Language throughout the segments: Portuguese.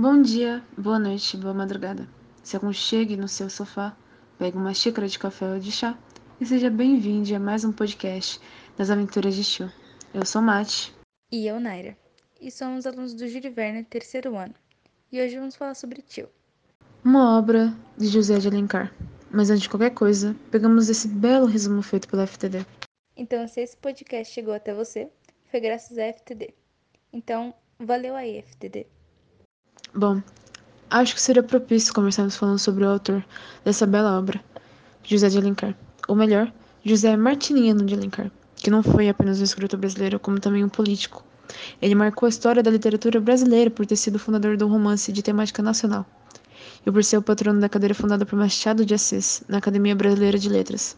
Bom dia, boa noite, boa madrugada. Se aconchegue no seu sofá, pegue uma xícara de café ou de chá e seja bem-vindo a mais um podcast das Aventuras de Tio. Eu sou Mate. E eu, Naira. E somos alunos do Júlio Verne, terceiro ano. E hoje vamos falar sobre Tio. Uma obra de José de Alencar. Mas antes de qualquer coisa, pegamos esse belo resumo feito pela FTD. Então, se esse podcast chegou até você, foi graças à FTD. Então, valeu aí, FTD. Bom, acho que seria propício começarmos falando sobre o autor dessa bela obra, José de Alencar. Ou melhor, José Martiniano de Alencar, que não foi apenas um escritor brasileiro, como também um político. Ele marcou a história da literatura brasileira por ter sido fundador do romance de temática nacional e por ser o patrono da cadeira fundada por Machado de Assis, na Academia Brasileira de Letras.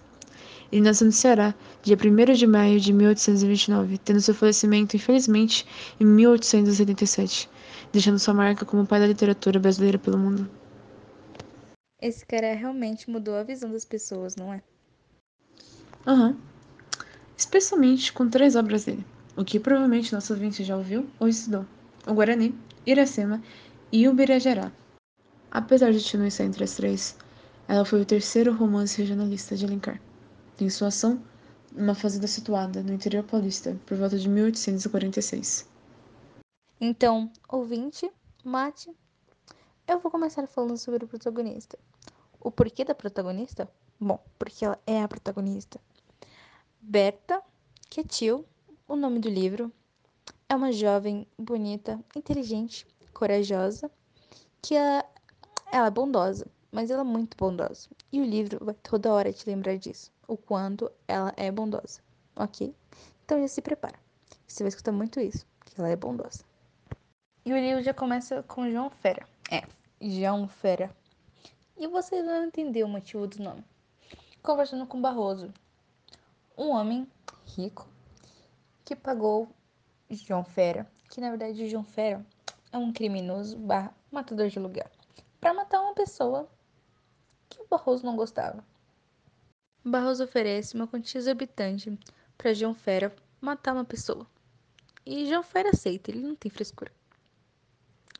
Ele nasceu no Ceará, dia 1 de maio de 1829, tendo seu falecimento, infelizmente, em 1877, deixando sua marca como pai da literatura brasileira pelo mundo. Esse cara realmente mudou a visão das pessoas, não é? Aham. Uhum. Especialmente com três obras dele, o que provavelmente nosso ouvinte já ouviu ou estudou: o Guarani, Iracema e o Birajara. Apesar de não estar entre as três, ela foi o terceiro romance regionalista de Alencar. Tem sua ação numa fazenda situada no interior paulista por volta de 1846. Então, ouvinte, mate, eu vou começar falando sobre o protagonista. O porquê da protagonista? Bom, porque ela é a protagonista. Berta, que é o nome do livro, é uma jovem bonita, inteligente, corajosa, que ela ela é bondosa, mas ela é muito bondosa. E o livro vai toda hora te lembrar disso, o quanto ela é bondosa, ok? Então já se prepara. Você vai escutar muito isso, que ela é bondosa. E o livro já começa com João Fera. É, João Fera. E vocês vão entender o motivo do nome. Conversando com Barroso, um homem rico que pagou João Fera, que na verdade João Fera é um criminoso barra matador de aluguel para matar uma pessoa que o Barroso não gostava. Barroso oferece uma quantia exorbitante para João Fera matar uma pessoa. E João Fera aceita, ele não tem frescura.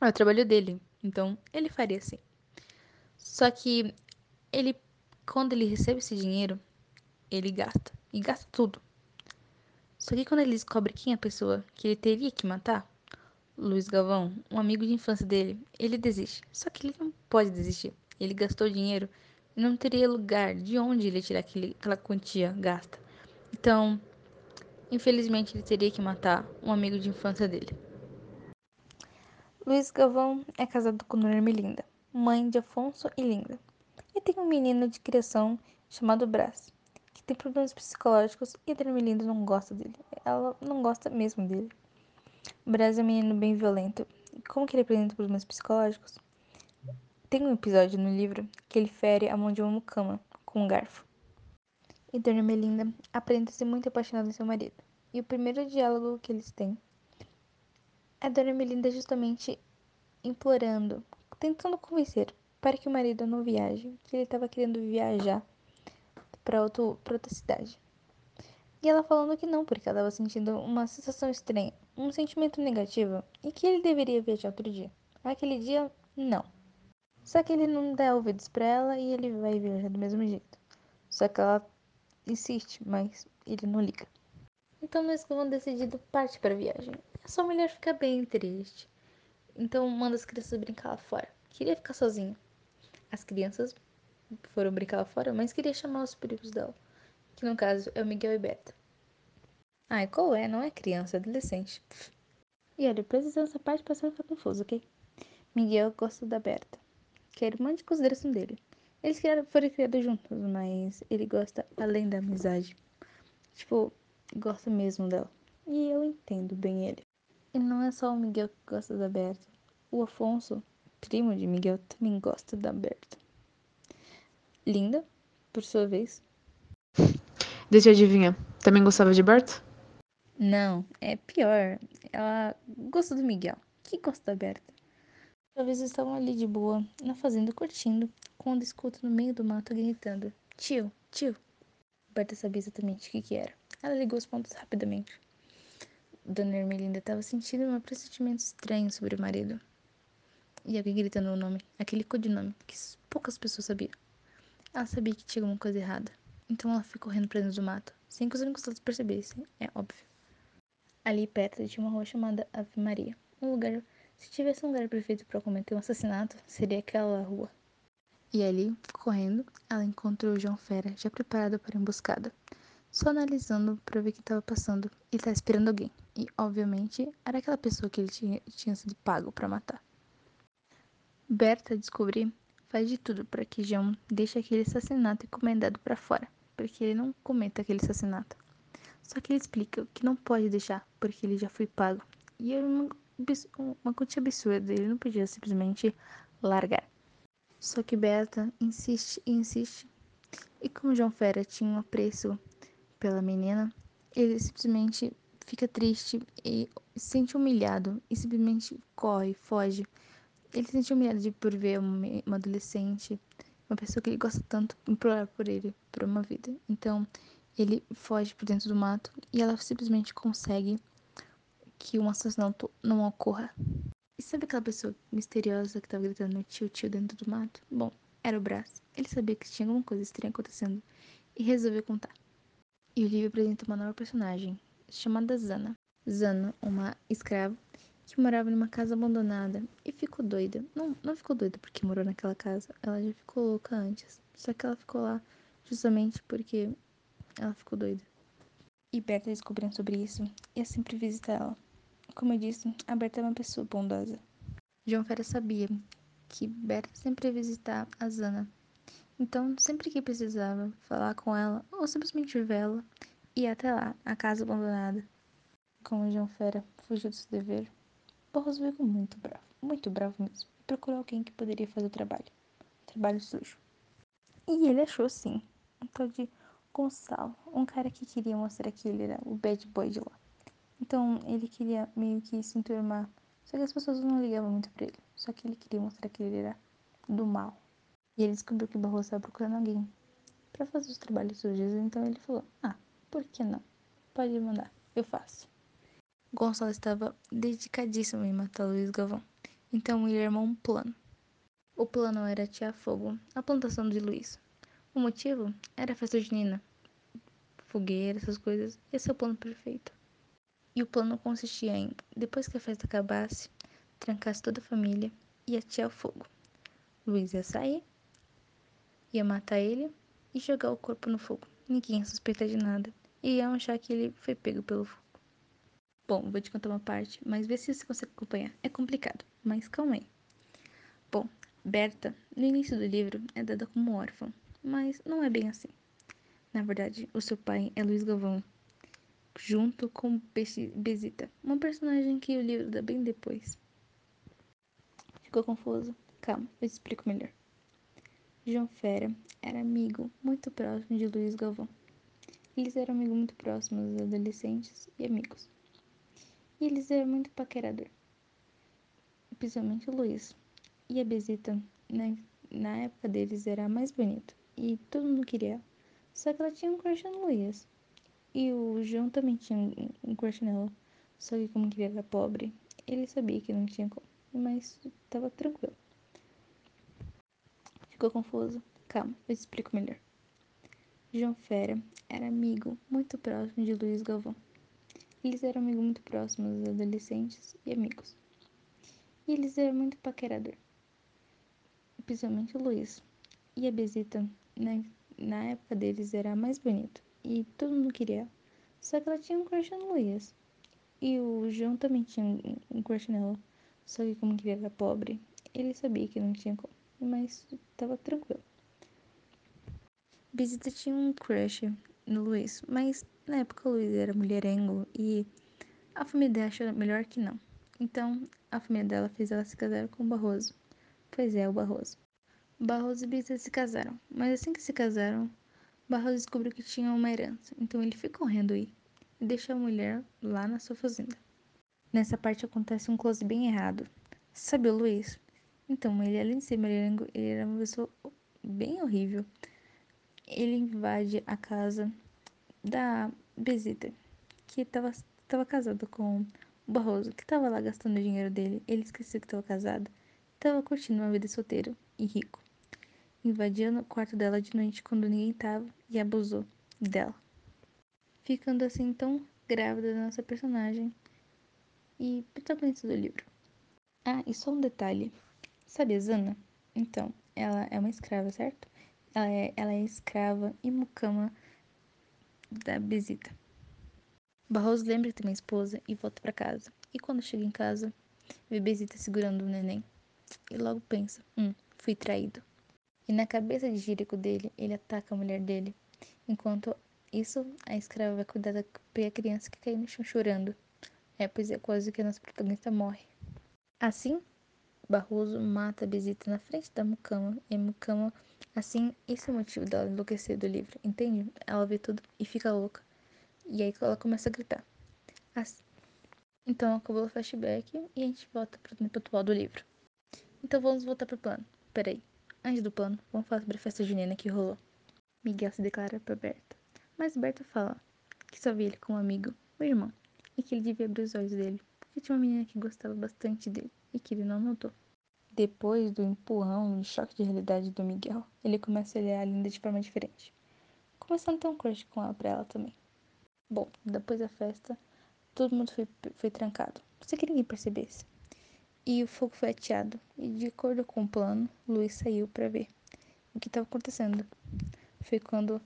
É o trabalho dele, então ele faria assim. Só que ele, quando ele recebe esse dinheiro, ele gasta. E gasta tudo. Só que quando ele descobre quem é a pessoa que ele teria que matar, Luiz Galvão, um amigo de infância dele, ele desiste. Só que ele não pode desistir. Ele gastou dinheiro e não teria lugar de onde ele tirar aquele, aquela quantia gasta. Então, infelizmente, ele teria que matar um amigo de infância dele. Luiz Galvão é casado com Dona Melinda, mãe de Afonso e Linda. E tem um menino de criação chamado Brás, que tem problemas psicológicos e Dona Melinda não gosta dele. Ela não gosta mesmo dele. Brás é um menino bem violento. Como que ele apresenta problemas psicológicos? Tem um episódio no livro que ele fere a mão de uma mucama com um garfo. E Dona Melinda aparenta ser muito apaixonada em seu marido. E o primeiro diálogo que eles têm é Dona Melinda justamente implorando, tentando convencer para que o marido não viaje, que ele estava querendo viajar para outra cidade. E ela falando que não, porque ela estava sentindo uma sensação estranha, um sentimento negativo, e que ele deveria viajar outro dia. Aquele dia, não. Só que ele não dá ouvidos para ela e ele vai viajar do mesmo jeito. Só que ela insiste, mas ele não liga. Então nós vão decidido parte para a viagem. Essa mulher fica bem triste. Então manda as crianças brincar lá fora. Queria ficar sozinha. As crianças foram brincar lá fora, mas queria chamar os primos dela que no caso é o Miguel e Beto. Ai, qual é? Não é criança, é adolescente. E olha, precisando essa parte pra ficar confuso, ok? Miguel gosta da Berta, que é irmã de consideração dele. Eles criaram, foram criados juntos, mas ele gosta além da amizade. Tipo, gosta mesmo dela. E eu entendo bem ele. E não é só o Miguel que gosta da Berta. O Afonso, primo de Miguel, também gosta da Berta. Linda, por sua vez, Deixa eu adivinhar. Também gostava de Berta? Não, é pior. Ela gosta do Miguel, que gosta da Berta. Talvez estavam ali de boa, na fazenda curtindo, quando escuta no meio do mato gritando: Tio, tio. Berta sabia exatamente o que, que era. Ela ligou os pontos rapidamente. Dona Ermelinda estava sentindo um pressentimento estranho sobre o marido. e alguém gritando o nome, aquele codinome que poucas pessoas sabiam. Ela sabia que tinha alguma coisa errada, então ela foi correndo para dentro do mato, sem que os amigos percebessem, é óbvio. Ali perto tinha uma rua chamada Ave Maria, um lugar. Se tivesse um lugar perfeito para cometer um assassinato, seria aquela rua. E ali, correndo, ela encontrou o João Fera, já preparado para a emboscada, só analisando para ver quem estava passando. Ele estava esperando alguém, e obviamente era aquela pessoa que ele tinha, tinha sido pago para matar. Berta descobri faz de tudo para que João deixe aquele assassinato encomendado para fora, porque ele não cometa aquele assassinato. Só que ele explica que não pode deixar, porque ele já foi pago. E era uma, uma quantia absurda, ele não podia simplesmente largar. Só que Berta insiste e insiste. E como João Fera tinha um apreço pela menina, ele simplesmente fica triste e se sente humilhado e simplesmente corre, foge ele se sente humilhado por ver uma adolescente, uma pessoa que ele gosta tanto, implorar por ele, por uma vida. Então, ele foge por dentro do mato e ela simplesmente consegue que um assassinato não ocorra. E sabe aquela pessoa misteriosa que estava gritando tio, tio dentro do mato? Bom, era o Brás. Ele sabia que tinha alguma coisa estranha acontecendo e resolveu contar. E o livro apresenta uma nova personagem, chamada Zana. Zana, uma escrava que morava numa casa abandonada e ficou doida. Não, não ficou doida porque morou naquela casa, ela já ficou louca antes. Só que ela ficou lá justamente porque ela ficou doida. E Berta descobrindo sobre isso ia sempre visitar ela. Como eu disse, a Berta é uma pessoa bondosa. João Fera sabia que Berta sempre ia visitar a Zana. Então, sempre que precisava falar com ela ou simplesmente vê-la, ia até lá, a casa abandonada. Como João Fera fugiu do seu dever, Barroso ficou muito bravo, muito bravo mesmo, e procurou alguém que poderia fazer o trabalho. Trabalho sujo. E ele achou sim, um tal de Gonçalo, um cara que queria mostrar que ele era o bad boy de lá. Então ele queria meio que se enturmar, só que as pessoas não ligavam muito pra ele, só que ele queria mostrar que ele era do mal. E ele descobriu que Barroso estava procurando alguém para fazer os trabalhos sujos, então ele falou: Ah, por que não? Pode mandar, eu faço. Gonçalo estava dedicadíssimo em matar Luiz Galvão, então ele armou um plano. O plano era atirar fogo na plantação de Luiz. O motivo era a festa junina, fogueira, essas coisas. Esse é o plano perfeito. E o plano consistia em, depois que a festa acabasse, trancasse toda a família e atirar o fogo. Luiz ia sair, ia matar ele e jogar o corpo no fogo. Ninguém ia suspeitar de nada e ia achar que ele foi pego pelo fogo. Bom, vou te contar uma parte, mas vê se você consegue acompanhar. É complicado, mas calma aí. Bom, Berta, no início do livro, é dada como órfã, mas não é bem assim. Na verdade, o seu pai é Luiz Galvão, junto com Besita, uma personagem que o livro dá bem depois. Ficou confuso? Calma, eu te explico melhor. João Fera era amigo muito próximo de Luiz Galvão. Eles eram amigos muito próximos, adolescentes e amigos. E eles eram muito paquerador. Principalmente o Luiz. E a Besita, né, na época deles, era a mais bonita. E todo mundo queria ela. Só que ela tinha um crush no Luiz. E o João também tinha um crush nela. Só que como ele era pobre, ele sabia que não tinha como. Mas tava tranquilo. Ficou confuso? Calma, eu explico melhor. João Fera era amigo muito próximo de Luiz Galvão. Eles eram amigos muito próximos, adolescentes e amigos. E eles eram muito paquerador. Principalmente o Luiz. E a Besita, né, na época deles, era a mais bonita. E todo mundo queria ela. Só que ela tinha um crush no Luiz. E o João também tinha um crush nela. Só que como ele era pobre, ele sabia que não tinha como. Mas tava tranquilo. Besita tinha um crush no Luiz, mas na época o Luiz era mulherengo e a família dela achou melhor que não. Então a família dela fez ela se casar com o Barroso. Pois é, o Barroso. Barroso e Bisa se casaram, mas assim que se casaram, Barroso descobriu que tinha uma herança, então ele foi correndo e deixou a mulher lá na sua fazenda. Nessa parte acontece um close bem errado. Sabe o Luiz? Então, ele além de ser mulherengo, ele era uma pessoa bem horrível. Ele invade a casa da Besita, que estava tava casada com o Barroso, que estava lá gastando o dinheiro dele. Ele esqueceu que estava casado. estava curtindo uma vida solteiro e rico. Invadiu o quarto dela de noite quando ninguém tava e abusou dela. Ficando assim tão grávida da nossa personagem e protagonista do livro. Ah, e só um detalhe. Sabe a Zana? Então, ela é uma escrava, certo? Ela é, ela é escrava e mucama da Besita. Barroso lembra que tem uma esposa e volta para casa. E quando chega em casa, vê Besita segurando o neném. E logo pensa, hum, fui traído. E na cabeça de Jerico dele, ele ataca a mulher dele. Enquanto isso, a escrava vai cuidar da criança que caiu no chão chorando. É, pois é quase que a nossa protagonista morre. Assim, Barroso mata Besita na frente da Mucama. E a Mucama, assim, esse é o motivo dela enlouquecer do livro, entende? Ela vê tudo e fica louca. E aí ela começa a gritar. Assim. Então acabou o flashback e a gente volta pro tempo atual do livro. Então vamos voltar pro plano. Peraí. Antes do plano, vamos falar sobre a festa junina que rolou. Miguel se declara pra Berta. Mas Berta fala que só via ele como amigo, o irmão, e que ele devia abrir os olhos dele, porque tinha uma menina que gostava bastante dele e que ele não notou. Depois do empurrão e choque de realidade do Miguel, ele começa a olhar a Linda de forma diferente. Começando a ter um crush com ela pra ela também. Bom, depois da festa, todo mundo foi, foi trancado, sem que ninguém percebesse. E o fogo foi ateado, e de acordo com o plano, Luiz saiu para ver o que estava acontecendo. Foi quando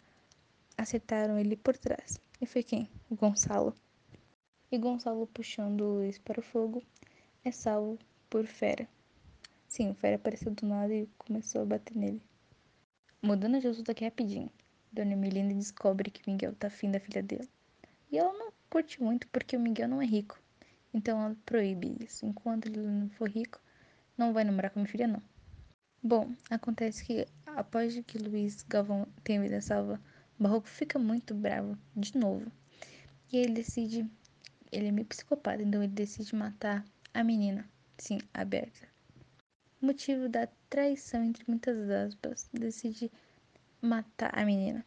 acertaram ele por trás. E foi quem? O Gonçalo. E Gonçalo, puxando o Luiz para o fogo, é salvo por Fera. Sim, o Fera apareceu do nada e começou a bater nele. Mudando de assunto aqui rapidinho, Dona Melinda descobre que Miguel tá afim da filha dela. E ela não curte muito porque o Miguel não é rico. Então ela proíbe isso. Enquanto ele não for rico, não vai namorar com minha filha, não. Bom, acontece que após que Luiz Galvão tenha vida salva, Barroco fica muito bravo de novo. E ele decide. Ele é meio psicopata, então ele decide matar a menina. Sim, a Berta. Motivo da traição, entre muitas aspas, decide matar a menina.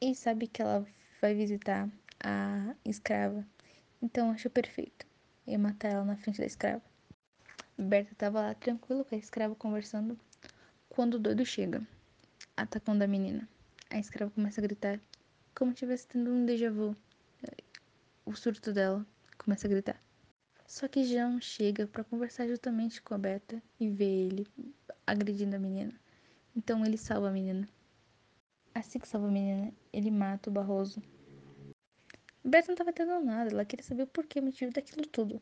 E sabe que ela vai visitar a escrava. Então achou perfeito. Ia matar ela na frente da escrava. Berta estava lá tranquilo com a escrava conversando quando o doido chega, atacando a menina. A escrava começa a gritar como se estivesse tendo um déjà vu. O surto dela começa a gritar. Só que João chega para conversar justamente com a Berta e vê ele agredindo a menina. Então ele salva a menina. Assim que salva a menina, ele mata o Barroso Berta não estava entendendo nada, ela queria saber o porquê, o motivo daquilo tudo.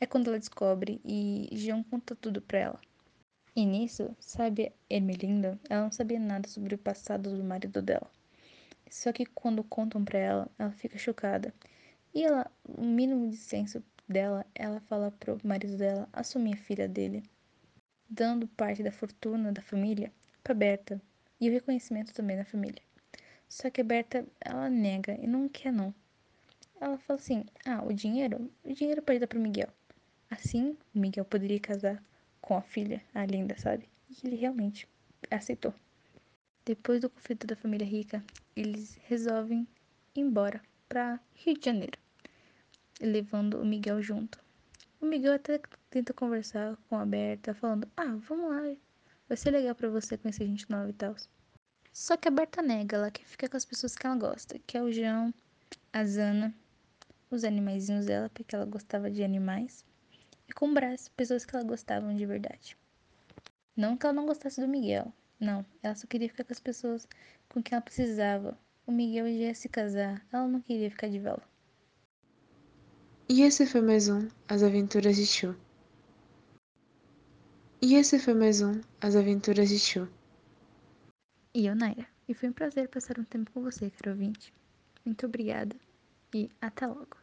É quando ela descobre e João conta tudo pra ela. E nisso, sabe, Ermelinda, ela não sabia nada sobre o passado do marido dela. Só que quando contam pra ela, ela fica chocada. E ela, o mínimo de senso dela, ela fala pro marido dela assumir a filha dele, dando parte da fortuna da família pra Berta e o reconhecimento também da família. Só que a Berta, ela nega e não quer não. Ela fala assim: Ah, o dinheiro? O dinheiro pode dar pro Miguel. Assim, o Miguel poderia casar com a filha, a linda, sabe? E ele realmente aceitou. Depois do conflito da família rica, eles resolvem ir embora para Rio de Janeiro, levando o Miguel junto. O Miguel até tenta conversar com a Berta, falando: Ah, vamos lá, vai ser legal para você conhecer gente nova e tal. Só que a Berta nega, ela quer ficar com as pessoas que ela gosta, que é o João, a Zana os animaizinhos dela, porque ela gostava de animais, e com o Brás, pessoas que ela gostavam de verdade. Não que ela não gostasse do Miguel, não, ela só queria ficar com as pessoas com quem ela precisava. O Miguel já ia se casar, ela não queria ficar de vela. E esse foi mais um As Aventuras de Chu. E esse foi mais um As Aventuras de Chu. E eu, Naira. E foi um prazer passar um tempo com você, caro ouvinte. Muito obrigada e até logo.